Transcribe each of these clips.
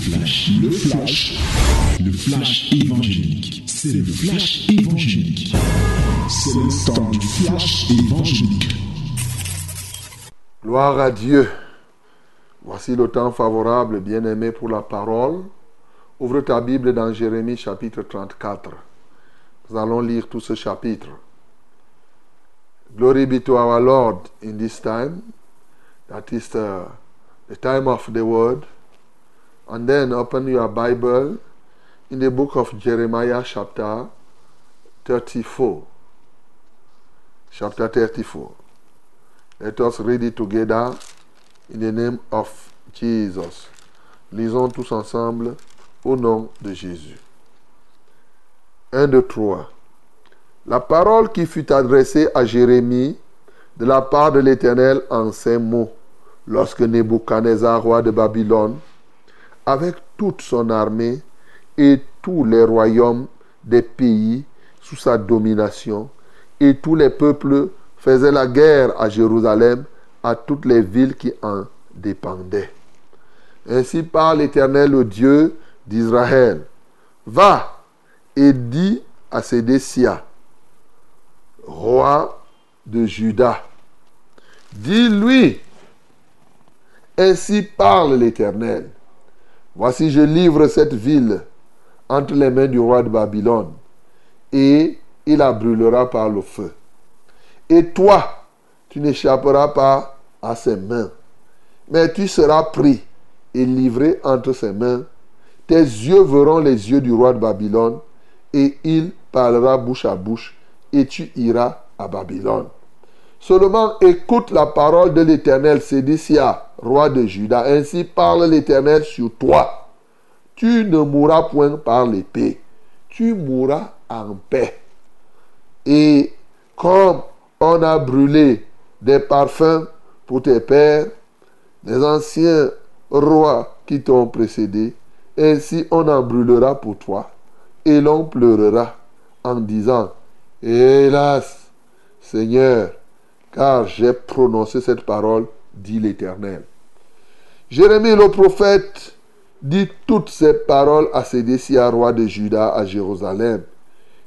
flash, le flash, le flash évangélique. C'est le flash évangélique. C'est le temps du flash évangélique. Gloire à Dieu. Voici le temps favorable, bien-aimé, pour la parole. Ouvre ta Bible dans Jérémie chapitre 34. Nous allons lire tout ce chapitre. Glory be to our Lord in this time. That is the, the time of the word. And then open your Bible in the book of Jeremiah, chapter 34. Chapter 34. Let us read it together in the name of Jesus. Lisons tous ensemble au nom de Jésus. 1, 2, 3. La parole qui fut adressée à Jérémie de la part de l'Éternel en ces mots, lorsque Nebuchadnezzar, roi de Babylone, avec toute son armée et tous les royaumes des pays sous sa domination, et tous les peuples faisaient la guerre à Jérusalem, à toutes les villes qui en dépendaient. Ainsi parle l'Éternel, le Dieu d'Israël. Va et dis à Sédécia, roi de Juda, dis-lui, ainsi parle l'Éternel. Voici, je livre cette ville entre les mains du roi de Babylone, et il la brûlera par le feu. Et toi, tu n'échapperas pas à ses mains, mais tu seras pris et livré entre ses mains. Tes yeux verront les yeux du roi de Babylone, et il parlera bouche à bouche, et tu iras à Babylone. Seulement écoute la parole de l'Éternel, Sédécia, roi de Juda. Ainsi parle l'Éternel sur toi. Tu ne mourras point par l'épée, tu mourras en paix. Et comme on a brûlé des parfums pour tes pères, des anciens rois qui t'ont précédé, ainsi on en brûlera pour toi, et l'on pleurera en disant, Hélas, Seigneur, car j'ai prononcé cette parole, dit l'Éternel. Jérémie le prophète dit toutes ces paroles à Sédécia, roi de Juda, à Jérusalem.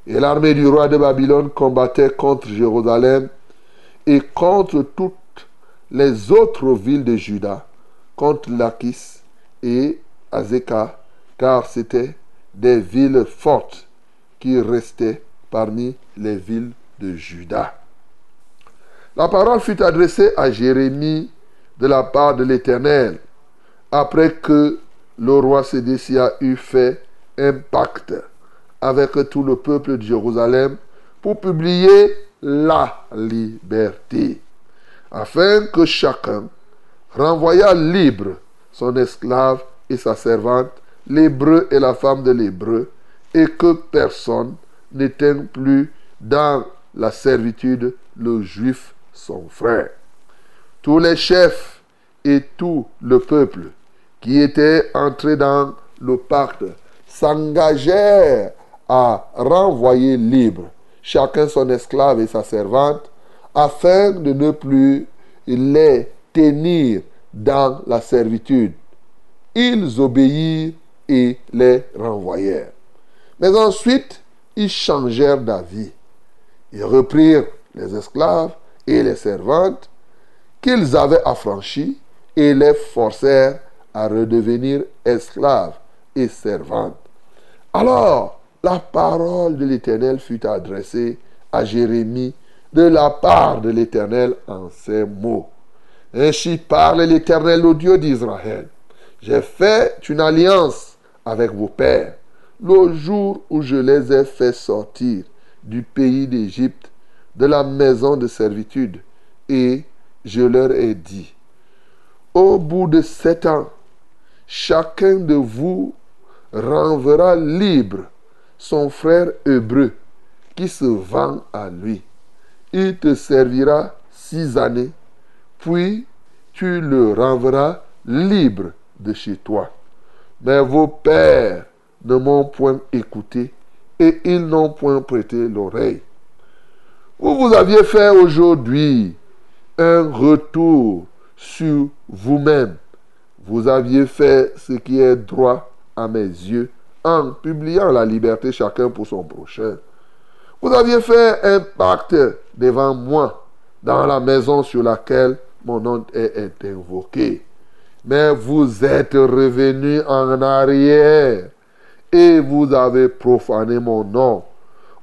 Et l'armée du roi de Babylone combattait contre Jérusalem et contre toutes les autres villes de Juda, contre Lachis et Azekah, car c'étaient des villes fortes qui restaient parmi les villes de Juda. La parole fut adressée à Jérémie de la part de l'Éternel, après que le roi Sédécia eut fait un pacte avec tout le peuple de Jérusalem pour publier la liberté, afin que chacun renvoyât libre son esclave et sa servante, l'hébreu et la femme de l'hébreu, et que personne n'éteigne plus dans la servitude le juif son frère. Tous les chefs et tout le peuple qui étaient entrés dans le pacte s'engagèrent à renvoyer libre chacun son esclave et sa servante, afin de ne plus les tenir dans la servitude. Ils obéirent et les renvoyèrent. Mais ensuite, ils changèrent d'avis. Ils reprirent les esclaves et les servantes qu'ils avaient affranchis et les forcèrent à redevenir esclaves et servantes. Alors, la parole de l'Éternel fut adressée à Jérémie de la part de l'Éternel en ces mots. Ainsi parle l'Éternel, le Dieu d'Israël. J'ai fait une alliance avec vos pères le jour où je les ai fait sortir du pays d'Égypte, de la maison de servitude, et je leur ai dit, au bout de sept ans, chacun de vous renverra libre son frère hébreu qui se vend à lui. Il te servira six années, puis tu le renverras libre de chez toi. Mais vos pères ne m'ont point écouté et ils n'ont point prêté l'oreille. Vous vous aviez fait aujourd'hui un retour sur vous-même. Vous aviez fait ce qui est droit à mes yeux en publiant la liberté chacun pour son prochain. Vous aviez fait un pacte devant moi dans la maison sur laquelle mon nom est invoqué. Mais vous êtes revenu en arrière et vous avez profané mon nom.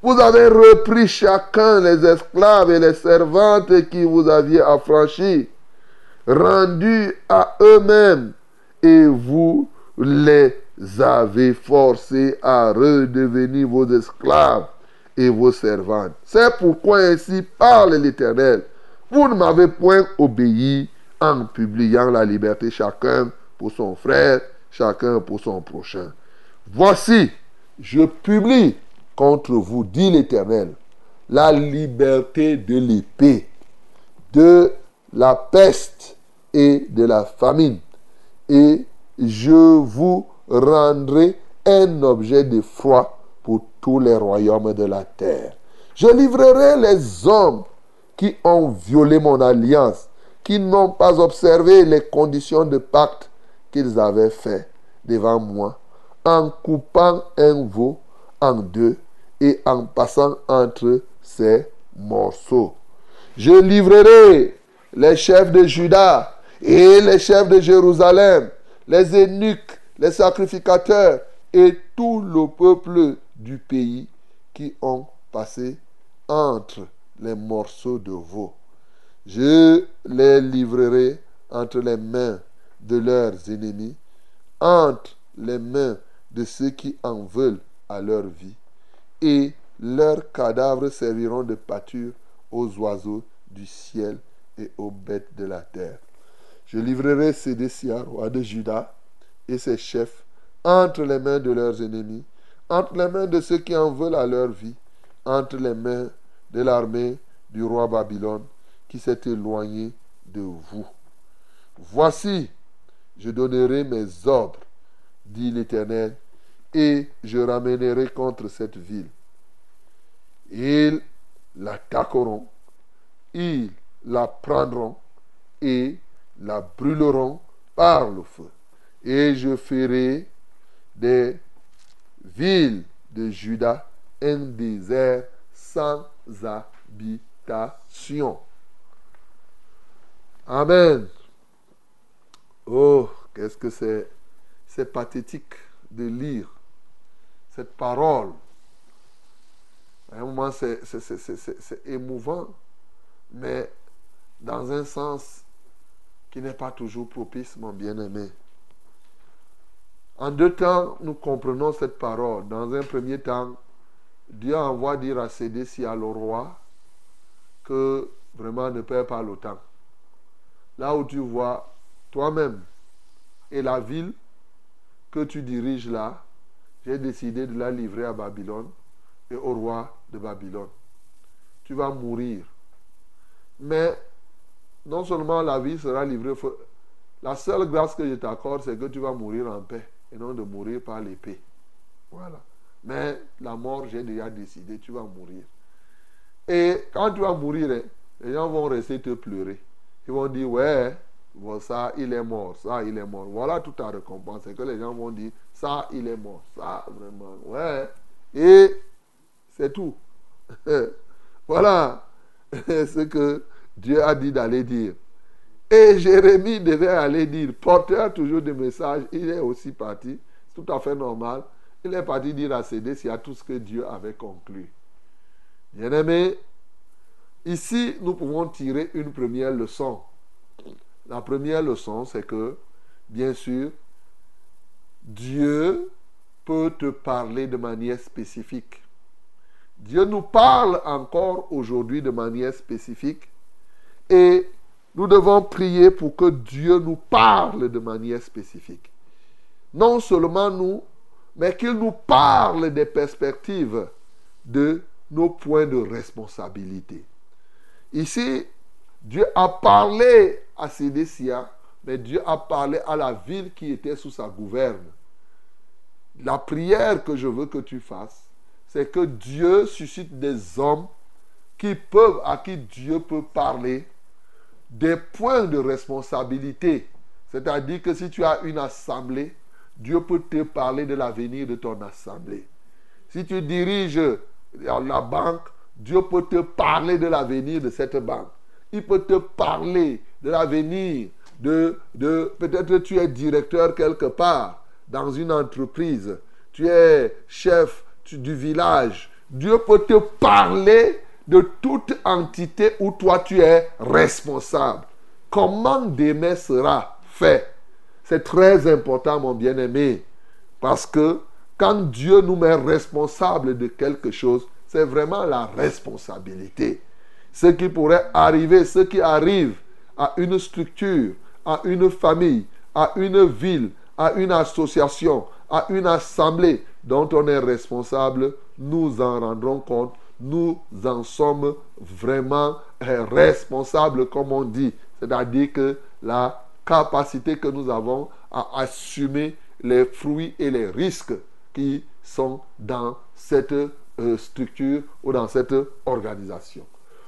Vous avez repris chacun les esclaves et les servantes qui vous aviez affranchis, rendus à eux-mêmes, et vous les avez forcés à redevenir vos esclaves et vos servantes. C'est pourquoi ainsi parle l'Éternel. Vous ne m'avez point obéi en publiant la liberté chacun pour son frère, chacun pour son prochain. Voici, je publie contre vous, dit l'Éternel, la liberté de l'épée, de la peste et de la famine. Et je vous rendrai un objet de foi pour tous les royaumes de la terre. Je livrerai les hommes qui ont violé mon alliance, qui n'ont pas observé les conditions de pacte qu'ils avaient fait devant moi, en coupant un veau en deux et en passant entre ces morceaux. Je livrerai les chefs de Juda et les chefs de Jérusalem, les eunuques, les sacrificateurs et tout le peuple du pays qui ont passé entre les morceaux de veau. Je les livrerai entre les mains de leurs ennemis, entre les mains de ceux qui en veulent à leur vie, et leurs cadavres serviront de pâture aux oiseaux du ciel aux bêtes de la terre. Je livrerai Sédécia, roi de Juda, et ses chefs entre les mains de leurs ennemis, entre les mains de ceux qui en veulent à leur vie, entre les mains de l'armée du roi Babylone qui s'est éloigné de vous. Voici, je donnerai mes ordres, dit l'Éternel, et je ramènerai contre cette ville. Ils l'attaqueront, ils la prendront et la brûleront par le feu. Et je ferai des villes de Juda un désert sans habitation. Amen. Oh, qu'est-ce que c'est, c'est pathétique de lire cette parole. À un moment, c'est, c'est émouvant, mais dans un sens qui n'est pas toujours propice, mon bien-aimé. En deux temps, nous comprenons cette parole. Dans un premier temps, Dieu envoie dire à Sédécia, le roi, que vraiment ne perds pas le temps. Là où tu vois toi-même et la ville que tu diriges là, j'ai décidé de la livrer à Babylone et au roi de Babylone. Tu vas mourir. Mais non seulement la vie sera livrée, la seule grâce que je t'accorde, c'est que tu vas mourir en paix et non de mourir par l'épée. Voilà. Mais la mort, j'ai déjà décidé, tu vas mourir. Et quand tu vas mourir, hein, les gens vont rester te pleurer. Ils vont dire, ouais, bon, ça, il est mort, ça, il est mort. Voilà toute ta récompense. C'est que les gens vont dire, ça, il est mort, ça, vraiment, ouais. Et c'est tout. voilà ce que Dieu a dit d'aller dire. Et Jérémie devait aller dire, porteur toujours de messages, il est aussi parti, c'est tout à fait normal. Il est parti dire à Sédé a tout ce que Dieu avait conclu. Bien-aimé, ici nous pouvons tirer une première leçon. La première leçon, c'est que, bien sûr, Dieu peut te parler de manière spécifique. Dieu nous parle encore aujourd'hui de manière spécifique et nous devons prier pour que Dieu nous parle de manière spécifique. Non seulement nous, mais qu'il nous parle des perspectives de nos points de responsabilité. Ici, Dieu a parlé à Sédécia, mais Dieu a parlé à la ville qui était sous sa gouverne. La prière que je veux que tu fasses, c'est que Dieu suscite des hommes qui peuvent, à qui Dieu peut parler des points de responsabilité C'est-à-dire que si tu as une assemblée, Dieu peut te parler de l'avenir de ton assemblée. Si tu diriges la banque, Dieu peut te parler de l'avenir de cette banque. Il peut te parler de l'avenir de, de peut-être tu es directeur quelque part dans une entreprise, tu es chef du village. Dieu peut te parler de toute entité où toi tu es responsable. Comment demain sera fait? C'est très important, mon bien-aimé, parce que quand Dieu nous met responsable de quelque chose, c'est vraiment la responsabilité. Ce qui pourrait arriver, ce qui arrive à une structure, à une famille, à une ville, à une association, à une assemblée dont on est responsable, nous en rendrons compte, nous en sommes vraiment responsables, comme on dit. C'est-à-dire que la capacité que nous avons à assumer les fruits et les risques qui sont dans cette euh, structure ou dans cette organisation.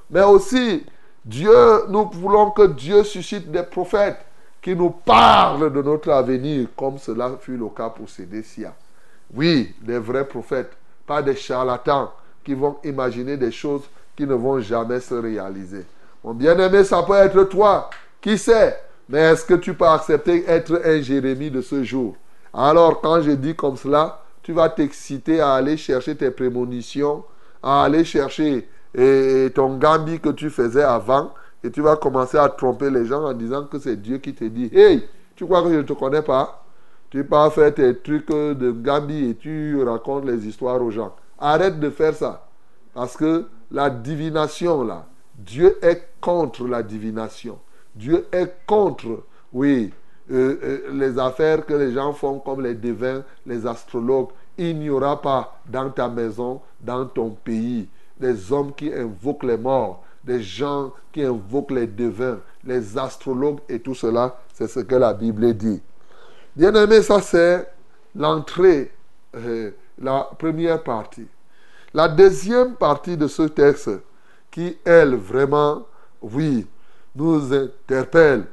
Mais aussi, Dieu, nous voulons que Dieu suscite des prophètes qui nous parlent de notre avenir, comme cela fut le cas pour Sédécia. Oui, des vrais prophètes, pas des charlatans qui vont imaginer des choses qui ne vont jamais se réaliser. Mon bien-aimé, ça peut être toi. Qui sait? Mais est-ce que tu peux accepter être un Jérémie de ce jour? Alors, quand je dis comme cela, tu vas t'exciter à aller chercher tes prémonitions, à aller chercher ton gambi que tu faisais avant, et tu vas commencer à tromper les gens en disant que c'est Dieu qui te dit Hey, tu crois que je ne te connais pas? Tu pas faire tes trucs de gambi et tu racontes les histoires aux gens. Arrête de faire ça. Parce que la divination, là, Dieu est contre la divination. Dieu est contre, oui, euh, euh, les affaires que les gens font comme les devins, les astrologues. Il n'y aura pas dans ta maison, dans ton pays, des hommes qui invoquent les morts, des gens qui invoquent les devins, les astrologues et tout cela. C'est ce que la Bible dit. Bien aimé, ça c'est l'entrée, euh, la première partie. La deuxième partie de ce texte, qui elle vraiment, oui, nous interpelle.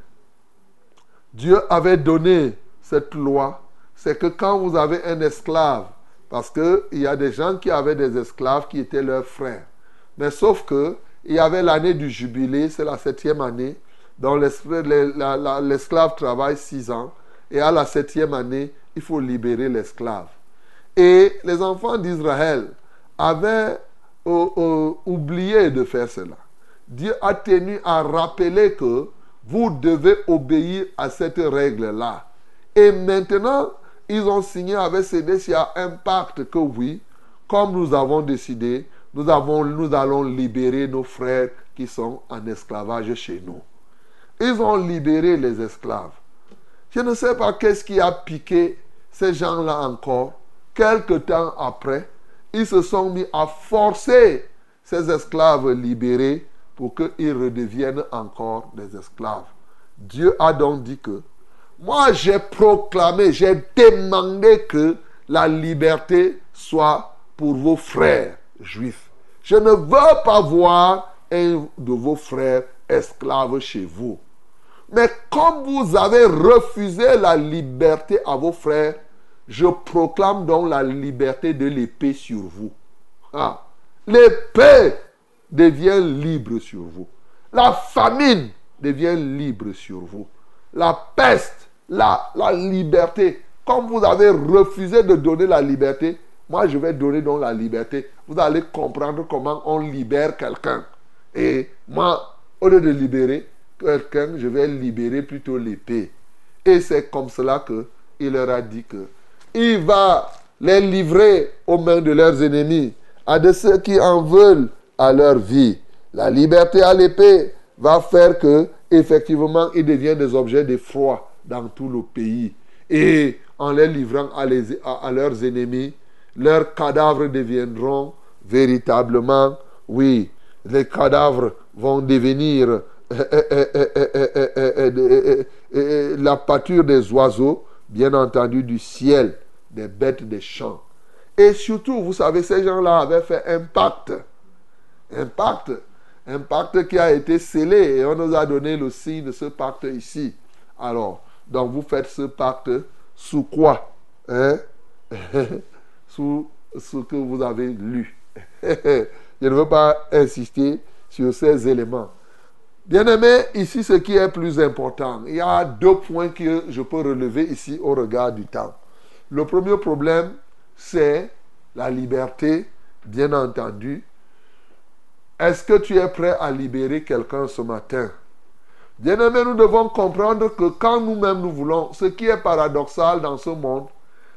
Dieu avait donné cette loi, c'est que quand vous avez un esclave, parce qu'il y a des gens qui avaient des esclaves qui étaient leurs frères, mais sauf que il y avait l'année du jubilé, c'est la septième année, dont l'esclave travaille six ans, et à la septième année, il faut libérer l'esclave. Et les enfants d'Israël avaient euh, euh, oublié de faire cela. Dieu a tenu à rappeler que vous devez obéir à cette règle-là. Et maintenant, ils ont signé avec CDCA un pacte que oui, comme nous avons décidé, nous, avons, nous allons libérer nos frères qui sont en esclavage chez nous. Ils ont libéré les esclaves. Je ne sais pas qu'est-ce qui a piqué ces gens-là encore. Quelque temps après, ils se sont mis à forcer ces esclaves libérés pour qu'ils redeviennent encore des esclaves. Dieu a donc dit que moi j'ai proclamé, j'ai demandé que la liberté soit pour vos frères juifs. Je ne veux pas voir un de vos frères esclaves chez vous. Mais comme vous avez refusé la liberté à vos frères, je proclame donc la liberté de l'épée sur vous. Ah, l'épée devient libre sur vous. La famine devient libre sur vous. La peste, la, la liberté. Comme vous avez refusé de donner la liberté, moi, je vais donner donc la liberté. Vous allez comprendre comment on libère quelqu'un. Et moi, au lieu de libérer quelqu'un, je vais libérer plutôt l'épée. Et c'est comme cela qu'il leur a dit que il va les livrer aux mains de leurs ennemis, à de ceux qui en veulent à leur vie. La liberté à l'épée va faire que, effectivement, ils deviennent des objets de foi dans tout le pays. Et en les livrant à, à leurs ennemis, leurs cadavres deviendront véritablement, oui, les cadavres vont devenir la pâture des oiseaux, bien entendu du ciel, des bêtes des champs. Et surtout, vous savez, ces gens-là avaient fait un pacte. Un pacte. Un pacte qui a été scellé et on nous a donné le signe de ce pacte ici. Alors, Donc vous faites ce pacte sous quoi hein? Sous ce que vous avez lu. Je ne veux pas insister sur ces éléments. Bien aimé, ici ce qui est plus important, il y a deux points que je peux relever ici au regard du temps. Le premier problème, c'est la liberté, bien entendu. Est-ce que tu es prêt à libérer quelqu'un ce matin? Bien aimé, nous devons comprendre que quand nous-mêmes nous voulons, ce qui est paradoxal dans ce monde,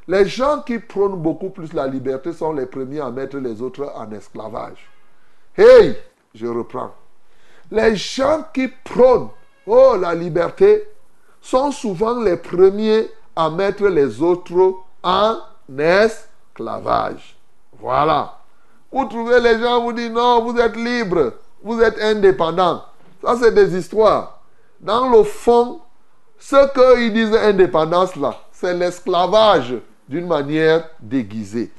les gens qui prônent beaucoup plus la liberté sont les premiers à mettre les autres en esclavage. Hey, je reprends. Les gens qui prônent oh, la liberté sont souvent les premiers à mettre les autres en esclavage. Voilà. Vous trouvez les gens vous disent non, vous êtes libre, vous êtes indépendant. Ça, c'est des histoires. Dans le fond, ce qu'ils disent indépendance là, c'est l'esclavage d'une manière déguisée.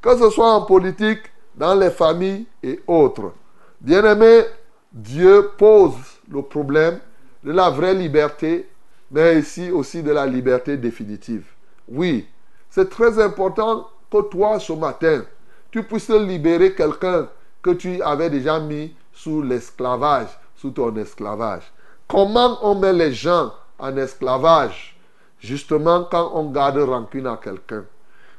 Que ce soit en politique, dans les familles et autres. Bien aimé, Dieu pose le problème de la vraie liberté, mais ici aussi de la liberté définitive. Oui, c'est très important que toi, ce matin, tu puisses libérer quelqu'un que tu avais déjà mis sous l'esclavage, sous ton esclavage. Comment on met les gens en esclavage? Justement quand on garde rancune à quelqu'un.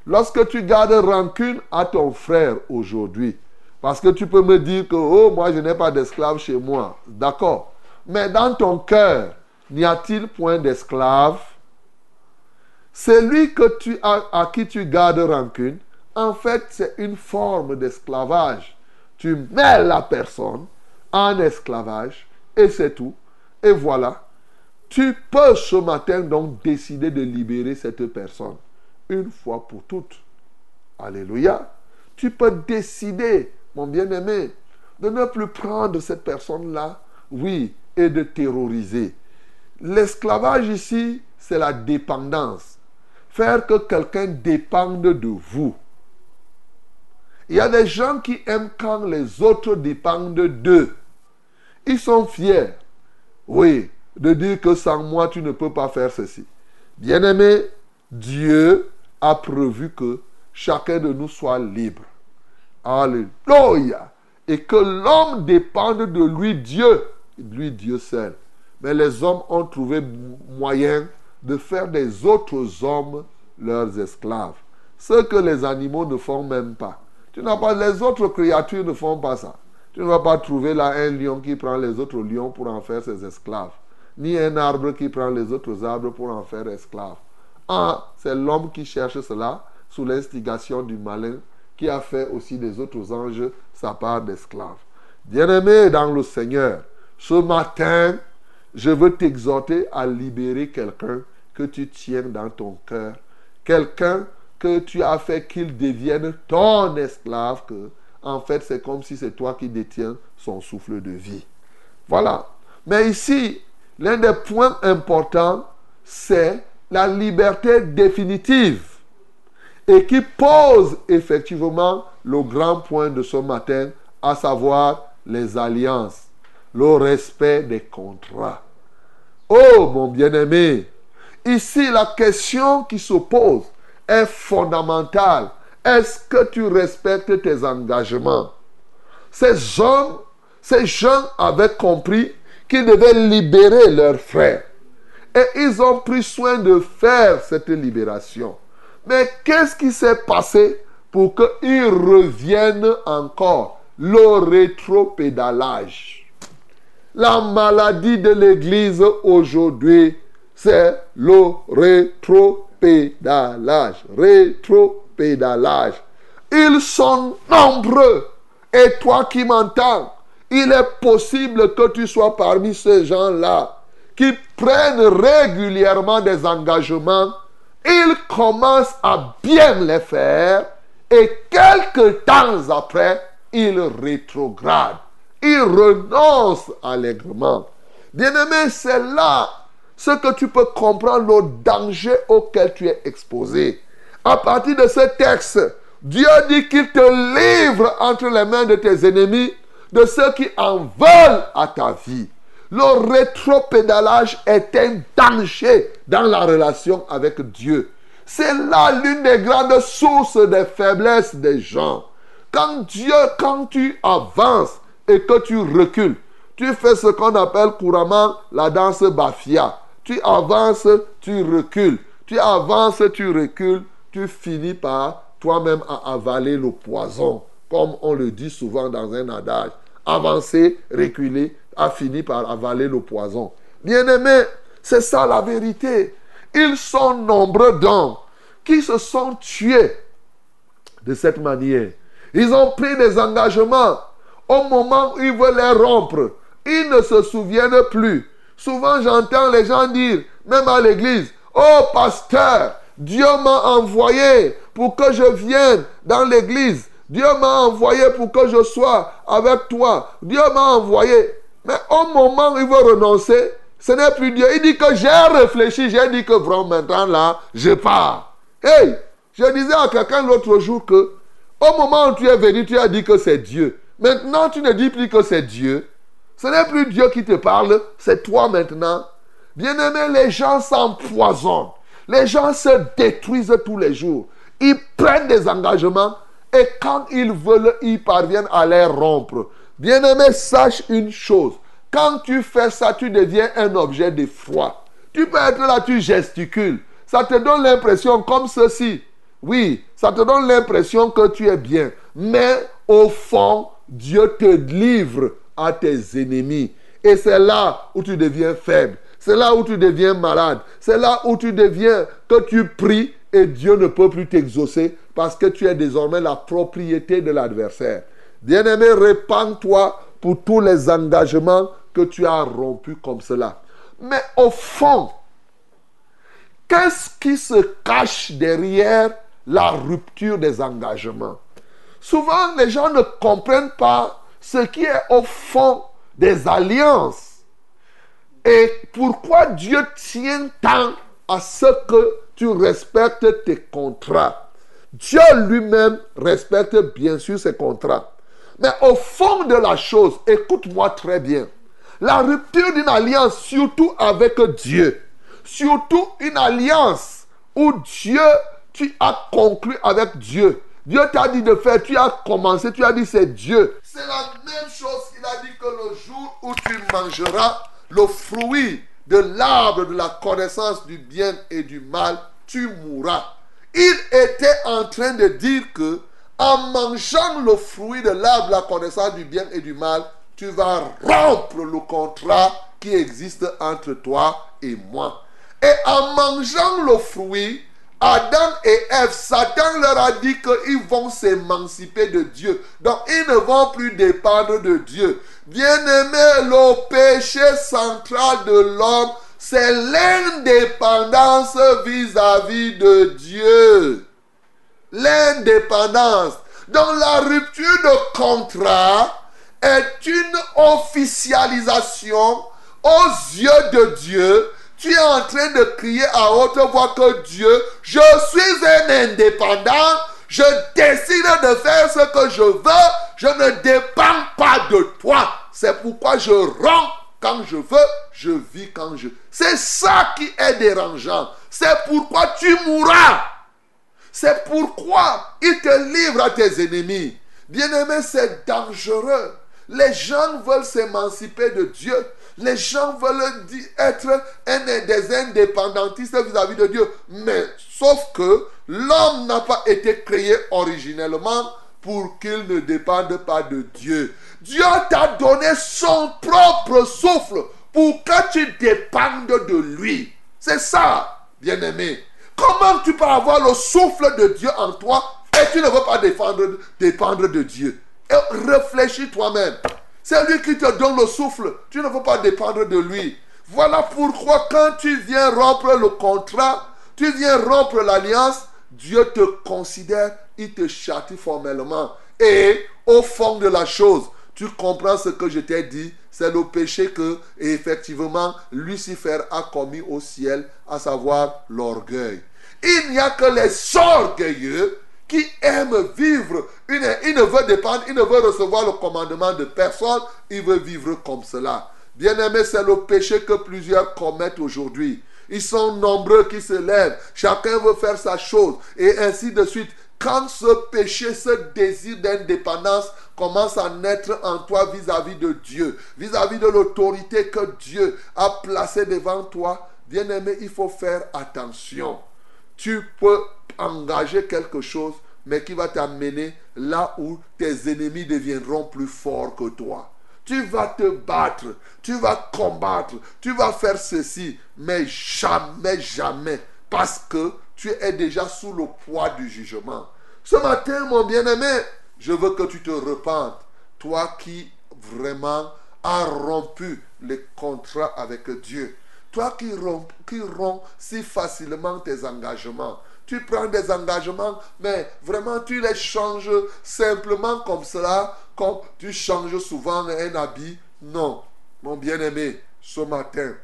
Lorsque tu gardes rancune à ton frère aujourd'hui, parce que tu peux me dire que, oh, moi, je n'ai pas d'esclave chez moi. D'accord. Mais dans ton cœur, n'y a-t-il point d'esclave Celui que tu as, à qui tu gardes rancune, en fait, c'est une forme d'esclavage. Tu mets la personne en esclavage et c'est tout. Et voilà. Tu peux ce matin donc décider de libérer cette personne une fois pour toutes. Alléluia. Tu peux décider mon bien-aimé, de ne plus prendre cette personne-là, oui, et de terroriser. L'esclavage ici, c'est la dépendance. Faire que quelqu'un dépende de vous. Il y a des gens qui aiment quand les autres dépendent d'eux. Ils sont fiers, oui, de dire que sans moi, tu ne peux pas faire ceci. Bien-aimé, Dieu a prévu que chacun de nous soit libre. Alléluia. Et que l'homme dépende de lui, Dieu. Lui, Dieu seul. Mais les hommes ont trouvé moyen de faire des autres hommes leurs esclaves. Ce que les animaux ne font même pas. Tu n'as pas, les autres créatures ne font pas ça. Tu ne vas pas trouver là un lion qui prend les autres lions pour en faire ses esclaves. Ni un arbre qui prend les autres arbres pour en faire esclaves. Ah, c'est l'homme qui cherche cela sous l'instigation du malin qui a fait aussi des autres anges sa part d'esclave. Bien-aimé dans le Seigneur, ce matin, je veux t'exhorter à libérer quelqu'un que tu tiens dans ton cœur. Quelqu'un que tu as fait qu'il devienne ton esclave, que en fait c'est comme si c'est toi qui détiens son souffle de vie. Voilà. Mais ici, l'un des points importants, c'est la liberté définitive et qui pose effectivement le grand point de ce matin, à savoir les alliances, le respect des contrats. Oh mon bien-aimé, ici la question qui se pose est fondamentale. Est-ce que tu respectes tes engagements? Ces hommes, ces gens avaient compris qu'ils devaient libérer leurs frères. Et ils ont pris soin de faire cette libération. Mais qu'est-ce qui s'est passé pour qu'ils reviennent encore? Le rétropédalage. La maladie de l'Église aujourd'hui, c'est le rétropédalage. Rétropédalage. Ils sont nombreux. Et toi qui m'entends, il est possible que tu sois parmi ces gens-là qui prennent régulièrement des engagements il commence à bien les faire et quelques temps après, il rétrograde. Il renonce allègrement. Bien-aimé, c'est là ce que tu peux comprendre, le danger auquel tu es exposé. À partir de ce texte, Dieu dit qu'il te livre entre les mains de tes ennemis, de ceux qui en veulent à ta vie. Le rétropédalage est un danger dans la relation avec Dieu. C'est là l'une des grandes sources des faiblesses des gens. Quand Dieu, quand tu avances et que tu recules, tu fais ce qu'on appelle couramment la danse bafia. Tu avances, tu recules. Tu avances, tu recules. Tu finis par toi-même à avaler le poison. Comme on le dit souvent dans un adage. Avancer, reculer, a fini par avaler le poison. Bien-aimé, c'est ça la vérité. Ils sont nombreux d'hommes qui se sont tués de cette manière. Ils ont pris des engagements. Au moment où ils veulent les rompre, ils ne se souviennent plus. Souvent, j'entends les gens dire, même à l'église, Oh pasteur, Dieu m'a envoyé pour que je vienne dans l'église. Dieu m'a envoyé pour que je sois avec toi. Dieu m'a envoyé. Mais au moment où il veut renoncer, ce n'est plus Dieu. Il dit que j'ai réfléchi, j'ai dit que vraiment maintenant là, je pars. Hey, je disais à quelqu'un l'autre jour que au moment où tu es venu, tu as dit que c'est Dieu. Maintenant, tu ne dis plus que c'est Dieu. Ce n'est plus Dieu qui te parle, c'est toi maintenant. Bien-aimé, les gens s'empoisonnent. Les gens se détruisent tous les jours. Ils prennent des engagements et quand ils veulent, ils parviennent à les rompre. Bien-aimé, sache une chose. Quand tu fais ça, tu deviens un objet de foi. Tu peux être là, tu gesticules. Ça te donne l'impression comme ceci. Oui, ça te donne l'impression que tu es bien. Mais au fond, Dieu te livre à tes ennemis. Et c'est là où tu deviens faible. C'est là où tu deviens malade. C'est là où tu deviens que tu pries et Dieu ne peut plus t'exaucer parce que tu es désormais la propriété de l'adversaire. Bien-aimé, répands-toi pour tous les engagements que tu as rompus comme cela. Mais au fond, qu'est-ce qui se cache derrière la rupture des engagements? Souvent, les gens ne comprennent pas ce qui est au fond des alliances. Et pourquoi Dieu tient tant à ce que tu respectes tes contrats? Dieu lui-même respecte bien sûr ses contrats. Mais au fond de la chose, écoute-moi très bien, la rupture d'une alliance, surtout avec Dieu, surtout une alliance où Dieu, tu as conclu avec Dieu. Dieu t'a dit de faire, tu as commencé, tu as dit c'est Dieu. C'est la même chose qu'il a dit que le jour où tu mangeras le fruit de l'arbre de la connaissance du bien et du mal, tu mourras. Il était en train de dire que en mangeant le fruit de l'arbre la connaissance du bien et du mal, tu vas rompre le contrat qui existe entre toi et moi. Et en mangeant le fruit, Adam et Ève, Satan leur a dit qu'ils vont s'émanciper de Dieu. Donc ils ne vont plus dépendre de Dieu. Bien-aimé, le péché central de l'homme, c'est l'indépendance vis-à-vis de Dieu. L'indépendance. Donc la rupture de contrat est une officialisation aux yeux de Dieu tu es en train de crier à haute voix que Dieu, je suis un indépendant, je décide de faire ce que je veux, je ne dépends pas de toi. C'est pourquoi je rends quand je veux, je vis quand je... C'est ça qui est dérangeant. C'est pourquoi tu mourras. C'est pourquoi il te livre à tes ennemis. Bien-aimé, c'est dangereux. Les gens veulent s'émanciper de Dieu. Les gens veulent être des indépendantistes vis-à-vis de Dieu. Mais sauf que l'homme n'a pas été créé originellement pour qu'il ne dépende pas de Dieu. Dieu t'a donné son propre souffle pour que tu dépendes de lui. C'est ça, bien-aimé. Comment tu peux avoir le souffle de Dieu en toi et tu ne veux pas dépendre, de Dieu? Réfléchis toi-même. C'est lui qui te donne le souffle. Tu ne veux pas dépendre de lui. Voilà pourquoi quand tu viens rompre le contrat, tu viens rompre l'alliance, Dieu te considère, il te châtie formellement. Et au fond de la chose, tu comprends ce que je t'ai dit, c'est le péché que, effectivement, Lucifer a commis au ciel, à savoir l'orgueil. Il n'y a que les orgueilleux qui aime vivre, il ne veut dépendre, il ne veut recevoir le commandement de personne, il veut vivre comme cela. Bien-aimé, c'est le péché que plusieurs commettent aujourd'hui. Ils sont nombreux qui se lèvent. Chacun veut faire sa chose. Et ainsi de suite. Quand ce péché, ce désir d'indépendance commence à naître en toi vis-à-vis de Dieu, vis-à-vis de l'autorité que Dieu a placée devant toi, bien aimé, il faut faire attention. Tu peux engager quelque chose, mais qui va t'amener là où tes ennemis deviendront plus forts que toi. Tu vas te battre, tu vas combattre, tu vas faire ceci, mais jamais, jamais, parce que tu es déjà sous le poids du jugement. Ce matin, mon bien-aimé, je veux que tu te repentes. Toi qui vraiment as rompu les contrats avec Dieu. Toi qui romps, si facilement tes engagements. Tu prends des engagements, mais vraiment tu les changes simplement comme cela, comme tu changes souvent un habit. Non, mon bien-aimé, ce matin,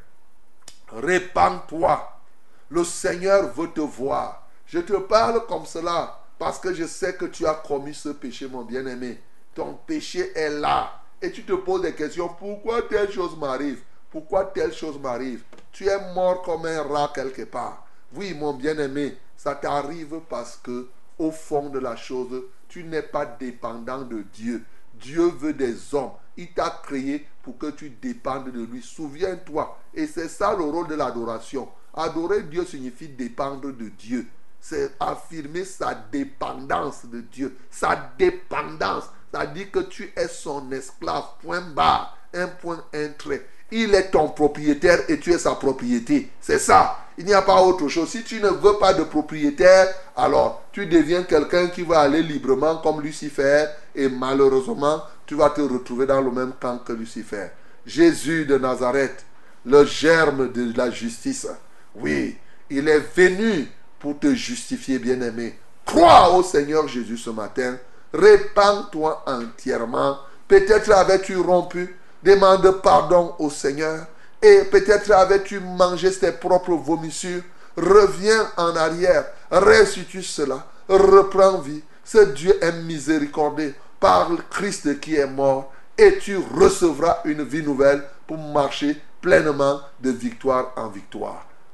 répands-toi. Le Seigneur veut te voir. Je te parle comme cela parce que je sais que tu as commis ce péché, mon bien-aimé. Ton péché est là. Et tu te poses des questions. Pourquoi telle chose m'arrive? Pourquoi telle chose m'arrive? Tu es mort comme un rat quelque part. Oui, mon bien-aimé, ça t'arrive parce que, au fond de la chose, tu n'es pas dépendant de Dieu. Dieu veut des hommes. Il t'a créé pour que tu dépendes de lui. Souviens-toi. Et c'est ça le rôle de l'adoration. Adorer Dieu signifie dépendre de Dieu. C'est affirmer sa dépendance de Dieu. Sa dépendance. Ça dit que tu es son esclave. Point barre. Un point, un trait. Il est ton propriétaire et tu es sa propriété. C'est ça. Il n'y a pas autre chose. Si tu ne veux pas de propriétaire, alors tu deviens quelqu'un qui va aller librement comme Lucifer et malheureusement, tu vas te retrouver dans le même camp que Lucifer. Jésus de Nazareth, le germe de la justice. Oui, il est venu pour te justifier, bien-aimé. Crois au Seigneur Jésus ce matin. Répands-toi entièrement. Peut-être avais-tu rompu. Demande pardon au Seigneur. Et peut-être avais-tu mangé tes propres vomissures. Reviens en arrière. Restitue cela. Reprends vie. Ce Dieu est miséricordieux par le Christ qui est mort. Et tu recevras une vie nouvelle pour marcher pleinement de victoire en victoire.